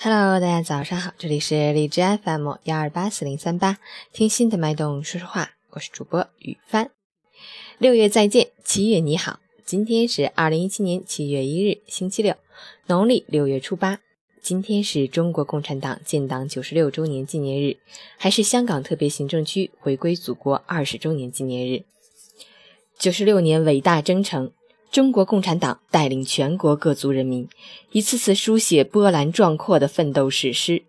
Hello，大家早上好，这里是荔枝 FM 幺二八四零三八，听心的脉动说说话，我是主播雨帆。六月再见，七月你好，今天是二零一七年七月一日，星期六，农历六月初八。今天是中国共产党建党九十六周年纪念日，还是香港特别行政区回归祖国二十周年纪念日。九十六年伟大征程。中国共产党带领全国各族人民，一次次书写波澜壮阔的奋斗史诗，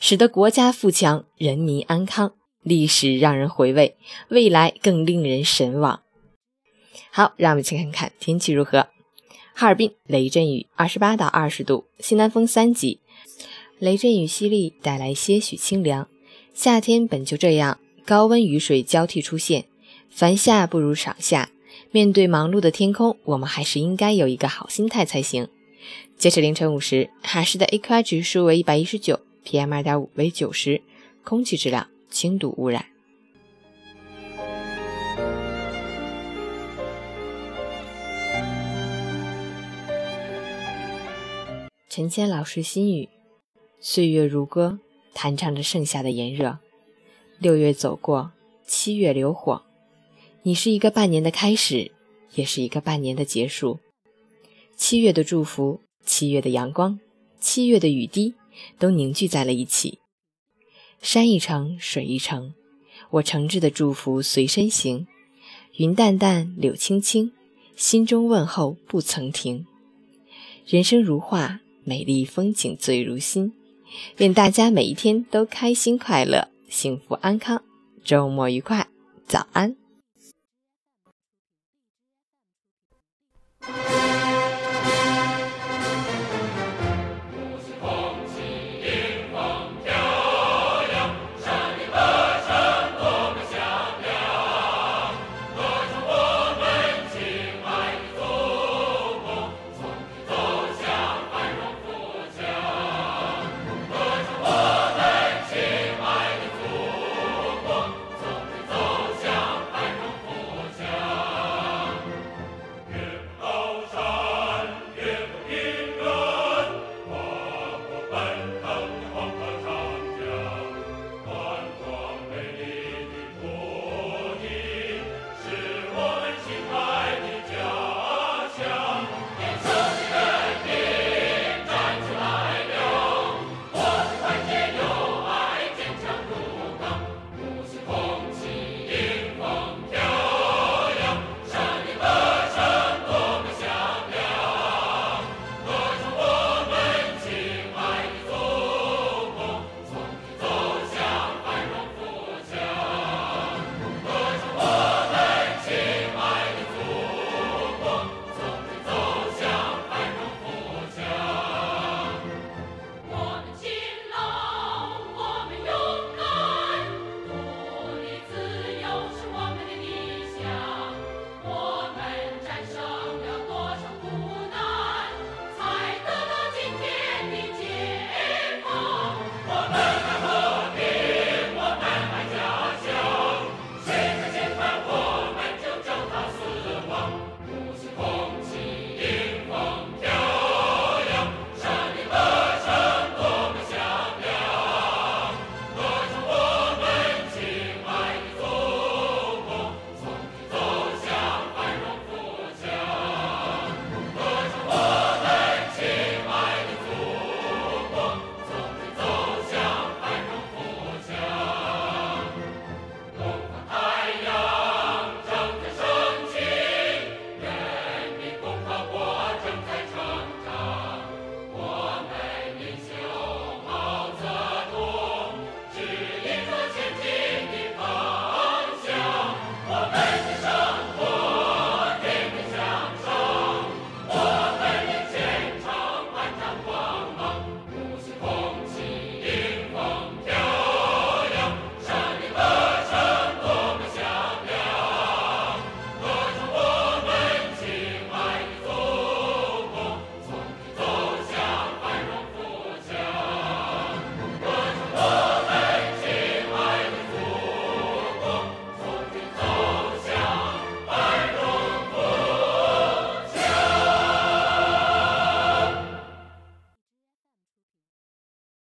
使得国家富强，人民安康，历史让人回味，未来更令人神往。好，让我们去看看天气如何。哈尔滨雷阵雨，二十八到二十度，西南风三级，雷阵雨淅沥，带来些许清凉。夏天本就这样，高温雨水交替出现，凡夏不如赏夏。面对忙碌的天空，我们还是应该有一个好心态才行。截止凌晨五时，哈市的 AQI 指数为一百一十九，PM 二点五为九十，空气质量轻度污染。陈谦老师心语：岁月如歌，弹唱着盛夏的炎热。六月走过，七月流火。你是一个半年的开始，也是一个半年的结束。七月的祝福，七月的阳光，七月的雨滴，都凝聚在了一起。山一程，水一程，我诚挚的祝福随身行。云淡淡，柳青青，心中问候不曾停。人生如画，美丽风景醉如心。愿大家每一天都开心快乐，幸福安康，周末愉快，早安。